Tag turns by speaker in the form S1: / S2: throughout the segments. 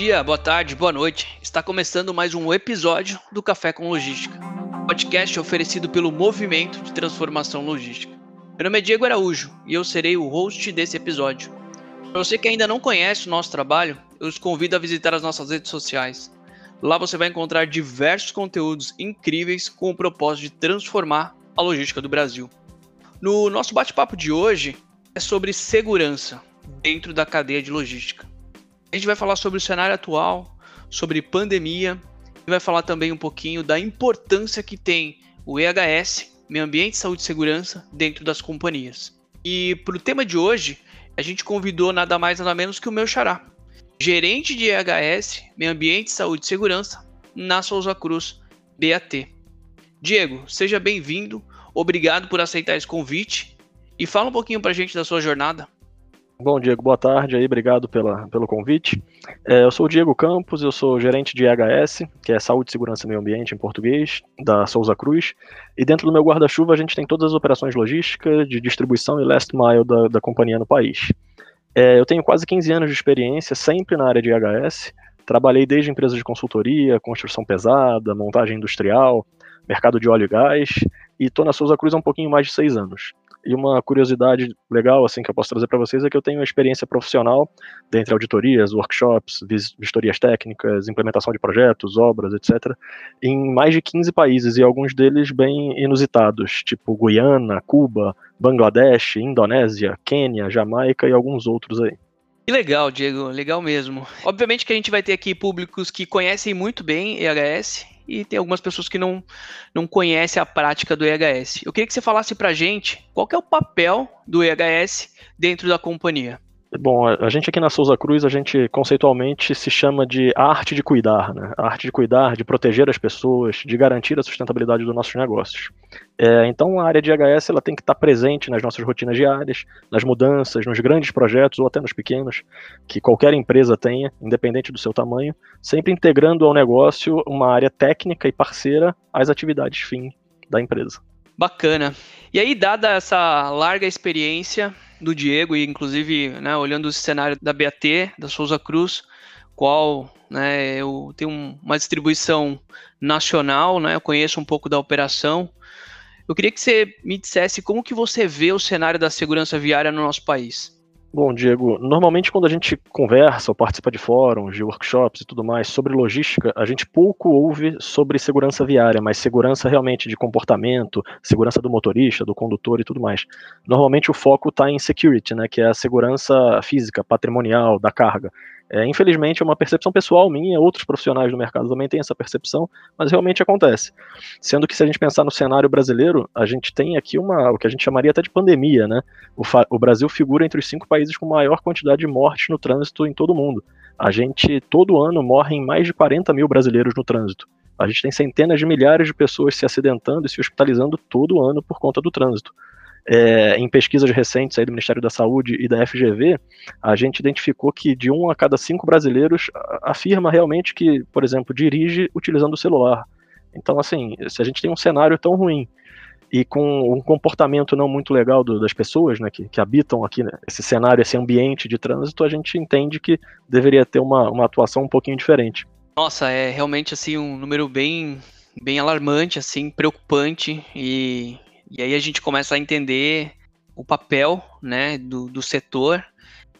S1: dia, boa tarde, boa noite. Está começando mais um episódio do Café com Logística, podcast oferecido pelo Movimento de Transformação Logística. Meu nome é Diego Araújo e eu serei o host desse episódio. Para você que ainda não conhece o nosso trabalho, eu os convido a visitar as nossas redes sociais. Lá você vai encontrar diversos conteúdos incríveis com o propósito de transformar a logística do Brasil. No nosso bate-papo de hoje é sobre segurança dentro da cadeia de logística. A gente vai falar sobre o cenário atual, sobre pandemia e vai falar também um pouquinho da importância que tem o EHS, Meio Ambiente, Saúde e Segurança, dentro das companhias. E para o tema de hoje, a gente convidou nada mais nada menos que o meu xará, gerente de EHS, Meio Ambiente, Saúde e Segurança, na Souza Cruz, BAT. Diego, seja bem-vindo, obrigado por aceitar esse convite e fala um pouquinho para a gente da sua jornada.
S2: Bom, Diego, boa tarde aí, obrigado pela, pelo convite. É, eu sou o Diego Campos, eu sou gerente de EHS, que é Saúde, Segurança e Meio Ambiente em português, da Souza Cruz. E dentro do meu guarda-chuva a gente tem todas as operações logísticas, de distribuição e last mile da, da companhia no país. É, eu tenho quase 15 anos de experiência, sempre na área de EHS. Trabalhei desde empresas de consultoria, construção pesada, montagem industrial, mercado de óleo e gás, e estou na Souza Cruz há um pouquinho mais de seis anos. E uma curiosidade legal assim que eu posso trazer para vocês é que eu tenho experiência profissional dentre auditorias, workshops, vistorias técnicas, implementação de projetos, obras, etc., em mais de 15 países e alguns deles bem inusitados, tipo Guiana, Cuba, Bangladesh, Indonésia, Quênia, Jamaica e alguns outros aí.
S1: Que legal, Diego, legal mesmo. Obviamente que a gente vai ter aqui públicos que conhecem muito bem EHS e tem algumas pessoas que não, não conhecem a prática do EHS. Eu queria que você falasse para a gente qual é o papel do EHS dentro da companhia.
S2: Bom, a gente aqui na Souza Cruz, a gente conceitualmente se chama de arte de cuidar, né? A arte de cuidar, de proteger as pessoas, de garantir a sustentabilidade dos nossos negócios. É, então, a área de HS ela tem que estar presente nas nossas rotinas diárias, nas mudanças, nos grandes projetos ou até nos pequenos, que qualquer empresa tenha, independente do seu tamanho, sempre integrando ao negócio uma área técnica e parceira às atividades fim da empresa.
S1: Bacana. E aí, dada essa larga experiência do Diego, e inclusive né, olhando o cenário da BAT, da Souza Cruz, qual né, eu tenho uma distribuição nacional, né, eu conheço um pouco da operação. Eu queria que você me dissesse como que você vê o cenário da segurança viária no nosso país.
S2: Bom, Diego, normalmente quando a gente conversa ou participa de fóruns, de workshops e tudo mais sobre logística, a gente pouco ouve sobre segurança viária, mas segurança realmente de comportamento, segurança do motorista, do condutor e tudo mais. Normalmente o foco está em security, né, que é a segurança física, patrimonial, da carga. É, infelizmente, é uma percepção pessoal minha, outros profissionais do mercado também têm essa percepção, mas realmente acontece. Sendo que se a gente pensar no cenário brasileiro, a gente tem aqui uma, o que a gente chamaria até de pandemia, né? O, o Brasil figura entre os cinco países com maior quantidade de mortes no trânsito em todo o mundo. A gente, todo ano, morrem mais de 40 mil brasileiros no trânsito. A gente tem centenas de milhares de pessoas se acidentando e se hospitalizando todo ano por conta do trânsito é, em pesquisas recentes aí do Ministério da Saúde e da FGV, a gente identificou que de um a cada cinco brasileiros afirma realmente que, por exemplo, dirige utilizando o celular. Então, assim, se a gente tem um cenário tão ruim e com um comportamento não muito legal do, das pessoas né, que, que habitam aqui né, esse cenário, esse ambiente de trânsito, a gente entende que deveria ter uma, uma atuação um pouquinho diferente.
S1: Nossa, é realmente assim um número bem, bem alarmante, assim, preocupante e e aí a gente começa a entender o papel né, do, do setor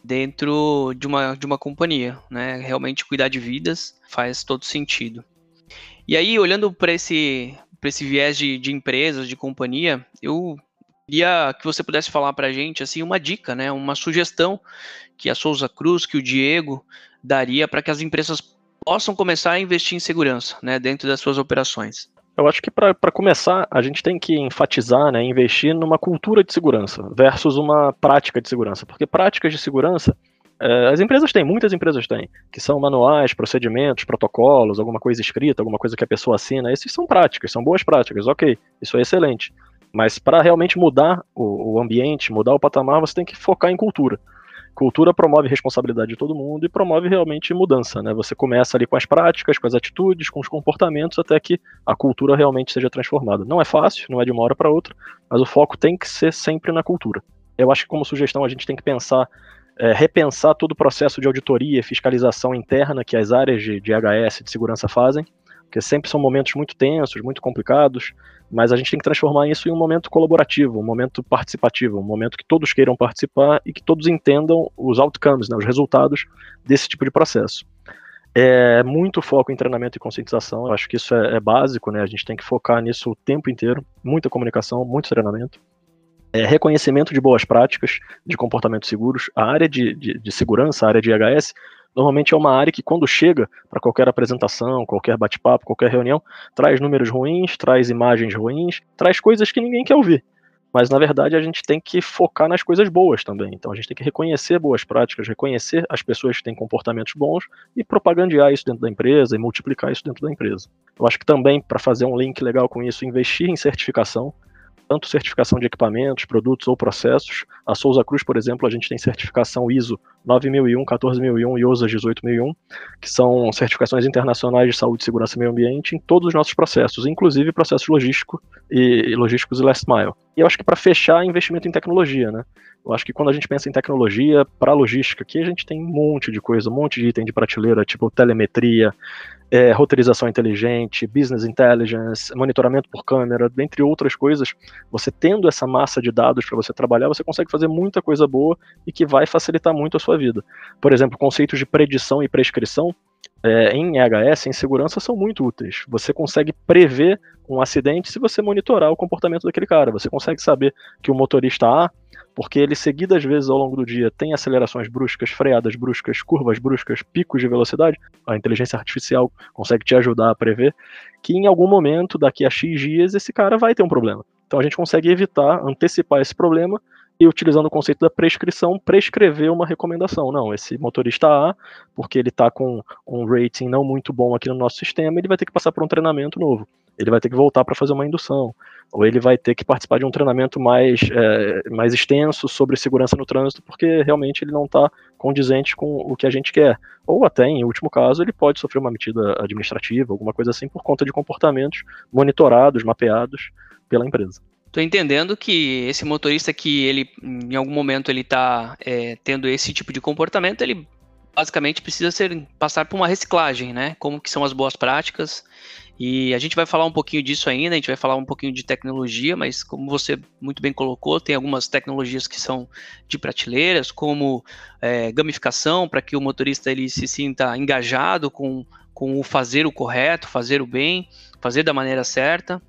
S1: dentro de uma, de uma companhia. Né? Realmente cuidar de vidas faz todo sentido. E aí, olhando para esse, esse viés de, de empresas, de companhia, eu queria que você pudesse falar para a gente assim, uma dica, né, uma sugestão que a Souza Cruz, que o Diego daria para que as empresas possam começar a investir em segurança né, dentro das suas operações.
S2: Eu acho que para começar, a gente tem que enfatizar, né, investir numa cultura de segurança versus uma prática de segurança. Porque práticas de segurança, é, as empresas têm, muitas empresas têm, que são manuais, procedimentos, protocolos, alguma coisa escrita, alguma coisa que a pessoa assina. Esses são práticas, são boas práticas, ok, isso é excelente. Mas para realmente mudar o, o ambiente, mudar o patamar, você tem que focar em cultura. Cultura promove responsabilidade de todo mundo e promove realmente mudança, né? Você começa ali com as práticas, com as atitudes, com os comportamentos, até que a cultura realmente seja transformada. Não é fácil, não é de uma hora para outra, mas o foco tem que ser sempre na cultura. Eu acho que como sugestão a gente tem que pensar é, repensar todo o processo de auditoria e fiscalização interna que as áreas de, de HS, de segurança fazem, porque sempre são momentos muito tensos, muito complicados, mas a gente tem que transformar isso em um momento colaborativo, um momento participativo, um momento que todos queiram participar e que todos entendam os outcomes, né, os resultados desse tipo de processo. É muito foco em treinamento e conscientização, eu acho que isso é, é básico, né? A gente tem que focar nisso o tempo inteiro, muita comunicação, muito treinamento. É, reconhecimento de boas práticas de comportamentos seguros. A área de, de, de segurança, a área de IHS, normalmente é uma área que, quando chega para qualquer apresentação, qualquer bate-papo, qualquer reunião, traz números ruins, traz imagens ruins, traz coisas que ninguém quer ouvir. Mas, na verdade, a gente tem que focar nas coisas boas também. Então, a gente tem que reconhecer boas práticas, reconhecer as pessoas que têm comportamentos bons e propagandear isso dentro da empresa e multiplicar isso dentro da empresa. Eu acho que também, para fazer um link legal com isso, investir em certificação tanto certificação de equipamentos, produtos ou processos. A Souza Cruz, por exemplo, a gente tem certificação ISO 9001, 14001 e OSA 18001, que são certificações internacionais de saúde, segurança e meio ambiente em todos os nossos processos, inclusive processos logístico e, logísticos e last mile. E eu acho que para fechar, investimento em tecnologia, né? Eu acho que quando a gente pensa em tecnologia para logística, aqui a gente tem um monte de coisa, um monte de item de prateleira, tipo telemetria, é, roteirização inteligente, business intelligence, monitoramento por câmera, dentre outras coisas. Você tendo essa massa de dados para você trabalhar, você consegue fazer muita coisa boa e que vai facilitar muito a sua vida. Por exemplo, conceitos de predição e prescrição é, em EHS, em segurança, são muito úteis. Você consegue prever um acidente se você monitorar o comportamento daquele cara. Você consegue saber que o motorista A porque ele seguidas vezes ao longo do dia tem acelerações bruscas, freadas bruscas, curvas bruscas, picos de velocidade, a inteligência artificial consegue te ajudar a prever que em algum momento, daqui a X dias, esse cara vai ter um problema. Então a gente consegue evitar, antecipar esse problema e utilizando o conceito da prescrição, prescrever uma recomendação. Não, esse motorista A, porque ele está com um rating não muito bom aqui no nosso sistema, ele vai ter que passar por um treinamento novo. Ele vai ter que voltar para fazer uma indução ou ele vai ter que participar de um treinamento mais, é, mais extenso sobre segurança no trânsito, porque realmente ele não está condizente com o que a gente quer. Ou até, em último caso, ele pode sofrer uma medida administrativa, alguma coisa assim, por conta de comportamentos monitorados, mapeados pela empresa.
S1: Estou entendendo que esse motorista que ele, em algum momento, ele está é, tendo esse tipo de comportamento, ele basicamente precisa ser passar por uma reciclagem, né? Como que são as boas práticas e a gente vai falar um pouquinho disso ainda, a gente vai falar um pouquinho de tecnologia, mas como você muito bem colocou, tem algumas tecnologias que são de prateleiras, como é, gamificação, para que o motorista ele se sinta engajado com, com o fazer o correto, fazer o bem, fazer da maneira certa,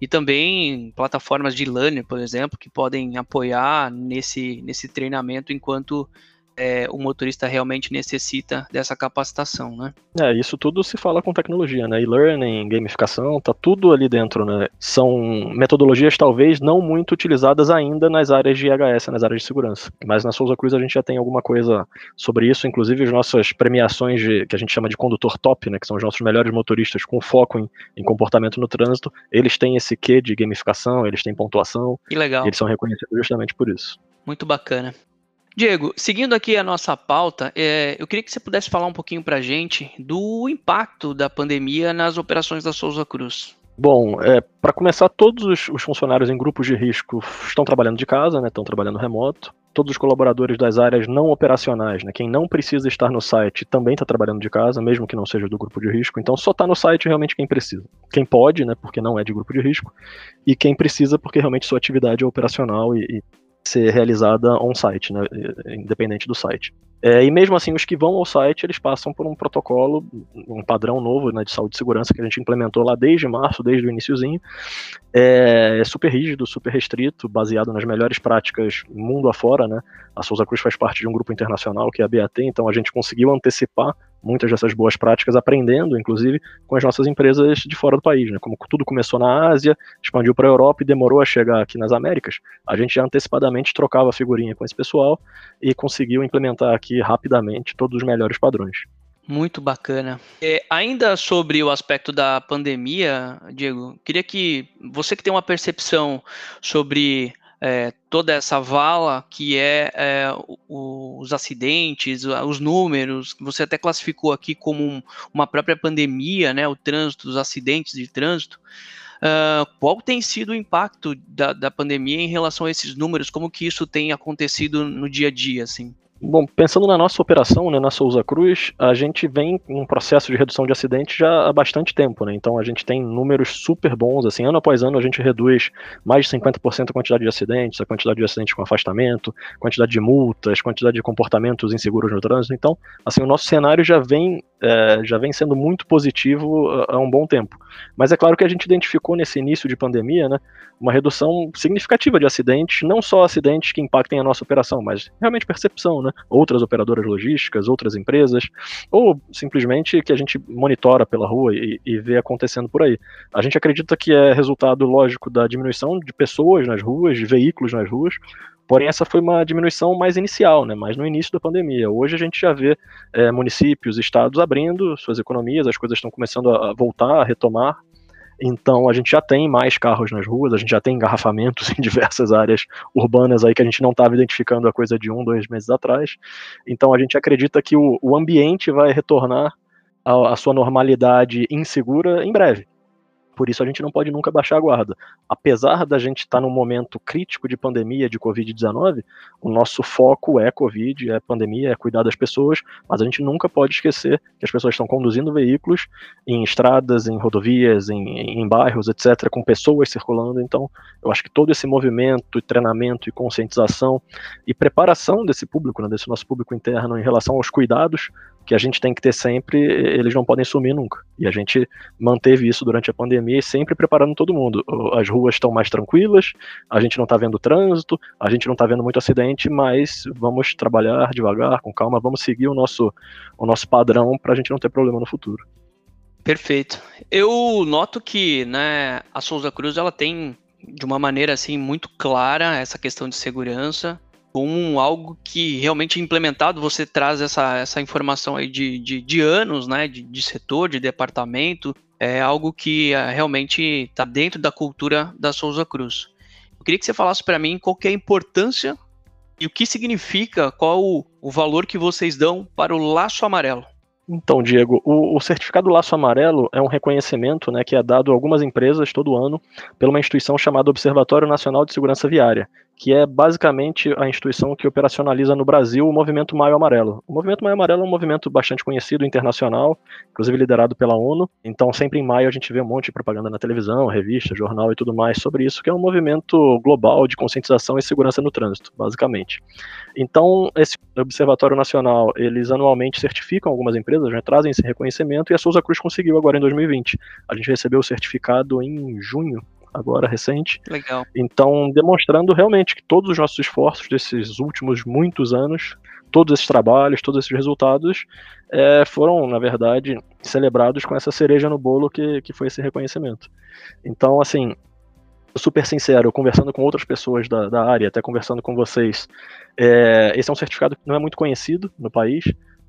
S1: e também plataformas de learning, por exemplo, que podem apoiar nesse, nesse treinamento enquanto é, o motorista realmente necessita dessa capacitação, né?
S2: É, isso tudo se fala com tecnologia, né? E-learning, gamificação, tá tudo ali dentro, né? São metodologias talvez não muito utilizadas ainda nas áreas de IHS, nas áreas de segurança. Mas na Souza Cruz a gente já tem alguma coisa sobre isso, inclusive as nossas premiações de, que a gente chama de condutor top, né? Que são os nossos melhores motoristas com foco em, em comportamento no trânsito. Eles têm esse quê de gamificação, eles têm pontuação.
S1: Que legal.
S2: eles são reconhecidos justamente por isso.
S1: Muito bacana. Diego, seguindo aqui a nossa pauta, é, eu queria que você pudesse falar um pouquinho para a gente do impacto da pandemia nas operações da Souza Cruz.
S2: Bom, é, para começar, todos os, os, funcionários em grupos de risco estão trabalhando de casa, né, estão trabalhando remoto. Todos os colaboradores das áreas não operacionais, né, quem não precisa estar no site, também está trabalhando de casa, mesmo que não seja do grupo de risco. Então, só está no site realmente quem precisa. Quem pode, né, porque não é de grupo de risco, e quem precisa, porque realmente sua atividade é operacional e, e ser realizada on-site, né, independente do site. É, e mesmo assim, os que vão ao site, eles passam por um protocolo, um padrão novo né, de saúde e segurança que a gente implementou lá desde março, desde o iníciozinho. É, é, super rígido, super restrito, baseado nas melhores práticas mundo afora. Né? A Souza Cruz faz parte de um grupo internacional que é a BAT, então a gente conseguiu antecipar muitas dessas boas práticas, aprendendo, inclusive, com as nossas empresas de fora do país. Né? Como tudo começou na Ásia, expandiu para a Europa e demorou a chegar aqui nas Américas, a gente já antecipadamente trocava figurinha com esse pessoal e conseguiu implementar aqui rapidamente todos os melhores padrões.
S1: Muito bacana. É, ainda sobre o aspecto da pandemia, Diego, queria que você que tem uma percepção sobre é, toda essa vala que é, é o, os acidentes, os números, você até classificou aqui como um, uma própria pandemia, né, o trânsito, os acidentes de trânsito. Uh, qual tem sido o impacto da, da pandemia em relação a esses números? Como que isso tem acontecido no dia a dia, assim?
S2: Bom, pensando na nossa operação, né, na Souza Cruz, a gente vem em um processo de redução de acidentes já há bastante tempo, né? Então a gente tem números super bons, assim, ano após ano a gente reduz mais de 50% a quantidade de acidentes, a quantidade de acidentes com afastamento, quantidade de multas, quantidade de comportamentos inseguros no trânsito. Então, assim, o nosso cenário já vem, é, já vem sendo muito positivo há um bom tempo. Mas é claro que a gente identificou nesse início de pandemia, né, uma redução significativa de acidentes, não só acidentes que impactem a nossa operação, mas realmente percepção, né? Outras operadoras logísticas, outras empresas, ou simplesmente que a gente monitora pela rua e, e vê acontecendo por aí. A gente acredita que é resultado lógico da diminuição de pessoas nas ruas, de veículos nas ruas, Porém, essa foi uma diminuição mais inicial, né, mais no início da pandemia. Hoje a gente já vê é, municípios, estados abrindo suas economias, as coisas estão começando a voltar, a retomar. Então a gente já tem mais carros nas ruas, a gente já tem engarrafamentos em diversas áreas urbanas aí que a gente não estava identificando a coisa de um, dois meses atrás. Então a gente acredita que o, o ambiente vai retornar à sua normalidade insegura em breve. Por isso a gente não pode nunca baixar a guarda. Apesar da gente estar tá num momento crítico de pandemia de Covid-19, o nosso foco é Covid, é pandemia, é cuidar das pessoas, mas a gente nunca pode esquecer que as pessoas estão conduzindo veículos em estradas, em rodovias, em, em bairros, etc., com pessoas circulando. Então, eu acho que todo esse movimento, treinamento e conscientização e preparação desse público, né, desse nosso público interno em relação aos cuidados que a gente tem que ter sempre, eles não podem sumir nunca. E a gente manteve isso durante a pandemia e sempre preparando todo mundo. As ruas estão mais tranquilas, a gente não está vendo trânsito, a gente não está vendo muito acidente, mas vamos trabalhar devagar, com calma, vamos seguir o nosso, o nosso padrão para a gente não ter problema no futuro.
S1: Perfeito. Eu noto que né, a Souza Cruz ela tem de uma maneira assim muito clara essa questão de segurança como algo que realmente implementado, você traz essa, essa informação aí de, de, de anos, né, de, de, setor, de departamento, é algo que é, realmente está dentro da cultura da Souza Cruz. Eu queria que você falasse para mim qual é a importância e o que significa, qual o, o valor que vocês dão para o laço amarelo.
S2: Então, Diego, o, o, certificado Laço Amarelo é um reconhecimento né, que é dado a algumas empresas todo ano pela uma instituição chamada Observatório Nacional de Segurança Viária, que é basicamente a instituição que operacionaliza no Brasil o movimento Maio Amarelo. O movimento Maio Amarelo é um movimento bastante conhecido internacional, inclusive liderado pela ONU. Então, sempre em maio a gente vê um monte de propaganda na televisão, revista, jornal e tudo mais sobre isso, que é um movimento global de conscientização e segurança no trânsito, basicamente. Então, esse Observatório Nacional, eles anualmente certificam algumas empresas, né, trazem esse reconhecimento e a Souza Cruz conseguiu agora em 2020. A gente recebeu o certificado em junho agora recente.
S1: Legal.
S2: Então, demonstrando realmente que todos os nossos esforços desses últimos muitos anos, todos esses trabalhos, todos esses resultados, é, foram, na verdade, celebrados com essa cereja no bolo que, que foi esse reconhecimento. Então, assim, super sincero, conversando com outras pessoas da, da área, até conversando com vocês, é, esse é um certificado que não é muito conhecido no país.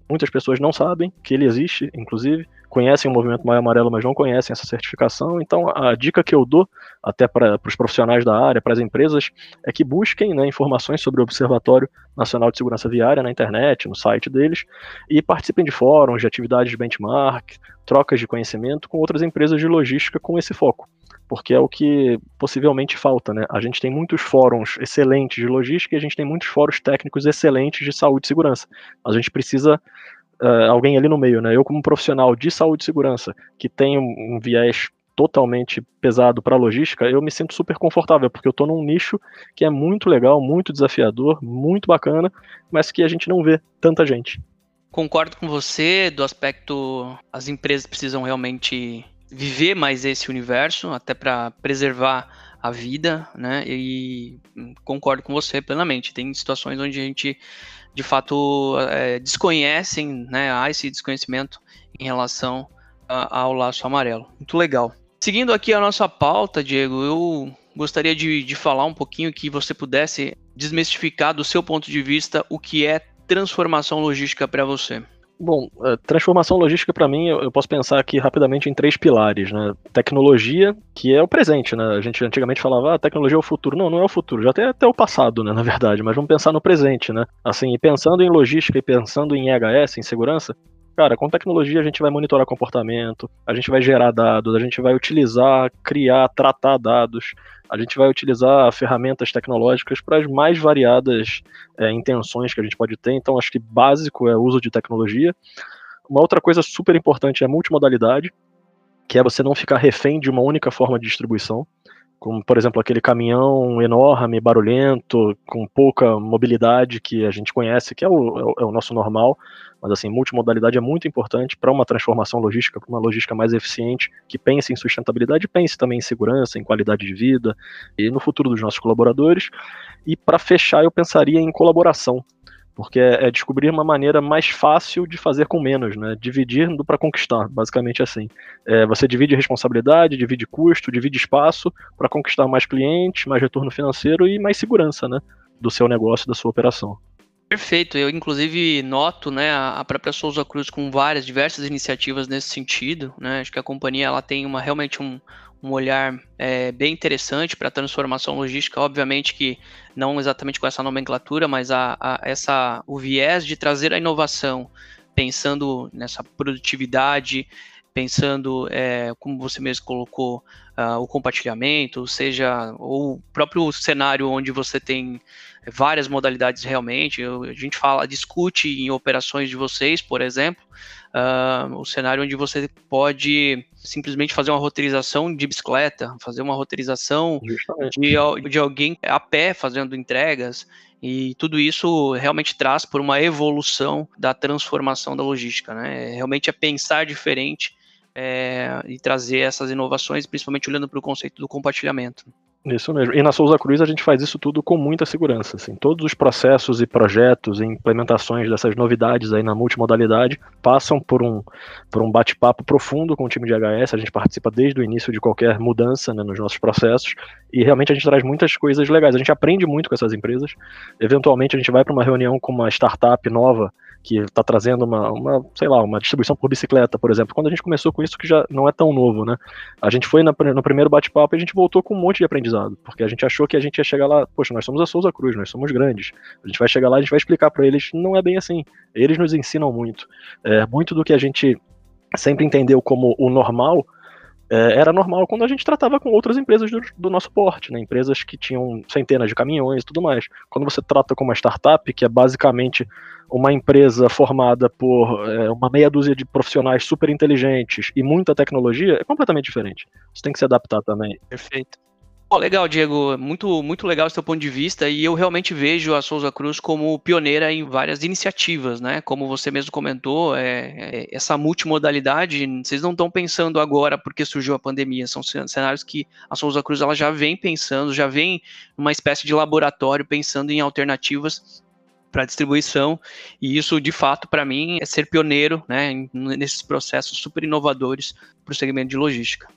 S2: Muitas pessoas não sabem que ele existe, inclusive conhecem o movimento Maio Amarelo, mas não conhecem essa certificação. Então, a dica que eu dou, até para os profissionais da área, para as empresas, é que busquem né, informações sobre o Observatório Nacional de Segurança Viária na internet, no site deles, e participem de fóruns, de atividades de benchmark, trocas de conhecimento com outras empresas de logística com esse foco. Porque é o que possivelmente falta, né? A gente tem muitos fóruns excelentes de logística e a gente tem muitos fóruns técnicos excelentes de saúde e segurança. A gente precisa uh, alguém ali no meio, né? Eu como profissional de saúde e segurança que tem um, um viés totalmente pesado para logística, eu me sinto super confortável, porque eu estou num nicho que é muito legal, muito desafiador, muito bacana, mas que a gente não vê tanta gente.
S1: Concordo com você do aspecto as empresas precisam realmente viver mais esse universo, até para preservar a vida, né? E concordo com você plenamente. Tem situações onde a gente de fato é, desconhecem, né, há esse desconhecimento em relação a, ao laço amarelo. Muito legal. Seguindo aqui a nossa pauta, Diego, eu gostaria de, de falar um pouquinho que você pudesse desmistificar do seu ponto de vista o que é transformação logística para você.
S2: Bom, é, transformação logística para mim, eu posso pensar aqui rapidamente em três pilares, né? Tecnologia, que é o presente, né? A gente antigamente falava, ah, tecnologia é o futuro. Não, não é o futuro, já até até o passado, né, na verdade, mas vamos pensar no presente, né? Assim, e pensando em logística e pensando em EHS, em segurança, Cara, com tecnologia a gente vai monitorar comportamento, a gente vai gerar dados, a gente vai utilizar, criar, tratar dados, a gente vai utilizar ferramentas tecnológicas para as mais variadas é, intenções que a gente pode ter. Então, acho que básico é o uso de tecnologia. Uma outra coisa super importante é multimodalidade, que é você não ficar refém de uma única forma de distribuição como por exemplo aquele caminhão enorme, barulhento, com pouca mobilidade que a gente conhece, que é o, é o, é nosso normal, mas assim, multimodalidade é muito importante para uma transformação logística, para uma logística mais eficiente, que pense em sustentabilidade, pense também em segurança, em qualidade de vida e no futuro dos nossos colaboradores. E para fechar, eu pensaria em colaboração porque é, é, descobrir uma maneira mais fácil de fazer com menos, né? Dividir para conquistar, basicamente assim. É, você divide responsabilidade, divide custo, divide espaço para conquistar mais clientes, mais retorno financeiro e mais segurança, né? Do seu negócio, da sua operação.
S1: Perfeito. Eu, inclusive, noto né, a própria Souza Cruz com várias, diversas iniciativas nesse sentido. Né? Acho que a companhia ela tem uma, realmente um, um olhar é, bem interessante para a transformação logística, obviamente que não exatamente com essa nomenclatura, mas a, a, essa, o viés de trazer a inovação, pensando nessa produtividade, pensando, é, como você mesmo colocou, uh, o compartilhamento, seja o próprio cenário onde você tem várias modalidades realmente. a gente fala, discute em operações de vocês, por exemplo, uh, o cenário onde você pode simplesmente fazer uma roteirização de bicicleta, fazer uma roteirização de, de alguém a pé fazendo entregas. E tudo isso realmente traz por uma evolução da transformação da logística, né? Realmente é pensar diferente é, e trazer essas inovações, principalmente olhando para o conceito do compartilhamento.
S2: Isso mesmo. E na Souza Cruz a gente faz isso tudo com muita segurança. Assim. Todos os processos e projetos e implementações dessas novidades aí na multimodalidade passam por um, por um bate-papo profundo com o time de HS. A gente participa desde o início de qualquer mudança né, nos nossos processos e realmente a gente traz muitas coisas legais. A gente aprende muito com essas empresas. Eventualmente a gente vai para uma reunião com uma startup nova que está trazendo uma, uma, sei lá, uma distribuição por bicicleta, por exemplo. Quando a gente começou com isso, que já não é tão novo, né? A gente foi na, no primeiro bate-papo e a gente voltou com um monte de aprendizado, porque a gente achou que a gente ia chegar lá, poxa, nós somos a Souza Cruz, nós somos grandes. A gente vai chegar lá, a gente vai explicar para eles, não é bem assim. Eles nos ensinam muito. É, muito do que a gente sempre entendeu como o normal, era normal quando a gente tratava com outras empresas do, do, nosso porte, né? empresas que tinham centenas de caminhões e tudo mais. Quando você trata com uma startup, que é basicamente uma empresa formada por é, uma meia dúzia de profissionais super inteligentes e muita tecnologia, é completamente diferente. Você tem que se adaptar também.
S1: Perfeito. Legal, Diego. Muito, muito legal o seu ponto de vista e eu realmente vejo a Souza Cruz como pioneira em várias iniciativas, né? Como você mesmo comentou, é, é, essa multimodalidade, vocês não estão pensando agora porque surgiu a pandemia, são cenários que a Souza Cruz ela já vem pensando, já vem numa espécie de laboratório pensando em alternativas para distribuição e isso de fato para mim é ser pioneiro, né? Nesses processos super inovadores para o segmento de logística.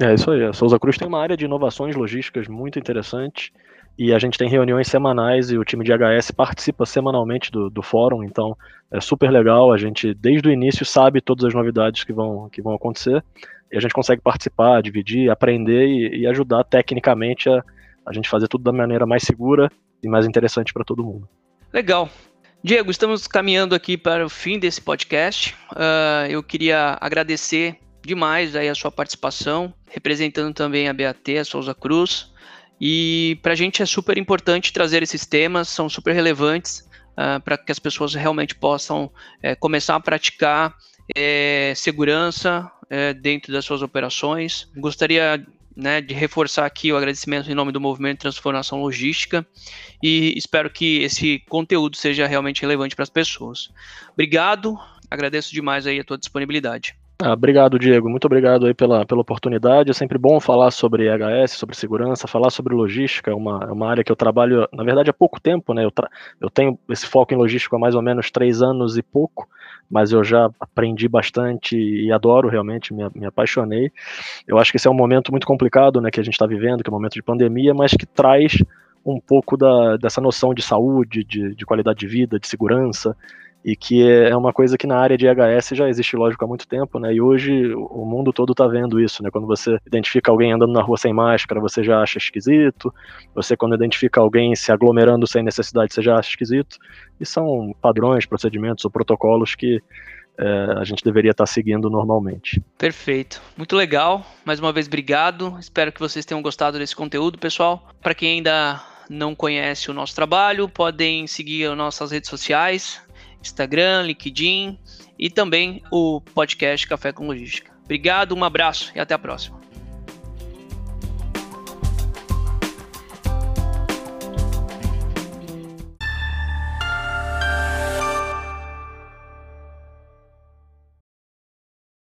S2: É isso aí. A Souza Cruz tem uma área de inovações logísticas muito interessante e a gente tem reuniões semanais e o time de HS participa semanalmente do, do fórum, então é super legal. A gente, desde o início, sabe todas as novidades que vão, que vão acontecer e a gente consegue participar, dividir, aprender e, e ajudar tecnicamente a, a gente fazer tudo da maneira mais segura e mais interessante para todo mundo.
S1: Legal. Diego, estamos caminhando aqui para o fim desse podcast. Uh, eu queria agradecer demais aí a sua participação, representando também a BAT, a Souza Cruz. E para a gente é super importante trazer esses temas, são super relevantes uh, para que as pessoas realmente possam é, começar a praticar é, segurança é, dentro das suas operações. Gostaria né, de reforçar aqui o agradecimento em nome do Movimento Transformação Logística e espero que esse conteúdo seja realmente relevante para as pessoas. Obrigado, agradeço demais aí a tua disponibilidade.
S2: Ah, obrigado, Diego. Muito obrigado aí pela, pela oportunidade. É sempre bom falar sobre HS, sobre segurança, falar sobre logística. É uma, é uma área que eu trabalho, na verdade, há pouco tempo, né? Eu, eu tenho esse foco em logística há mais ou menos três anos e pouco, mas eu já aprendi bastante e adoro realmente, me, me apaixonei. Eu acho que esse é um momento muito complicado, né? Que a gente está vivendo, que é um momento de pandemia, mas que traz um pouco da, dessa noção de saúde, de, de qualidade de vida, de segurança e que é uma coisa que na área de EHS já existe, lógico, há muito tempo, né? E hoje o mundo todo está vendo isso, né? Quando você identifica alguém andando na rua sem máscara, você já acha esquisito. Você quando identifica alguém se aglomerando sem necessidade, você já acha esquisito. E são padrões, procedimentos ou protocolos que é, a gente deveria estar seguindo normalmente.
S1: Perfeito. Muito legal. Mais uma vez, obrigado. Espero que vocês tenham gostado desse conteúdo, pessoal. Para quem ainda não conhece o nosso trabalho, podem seguir nossas redes sociais, Instagram, LinkedIn e também o podcast Café com Logística. Obrigado, um abraço e até a próxima.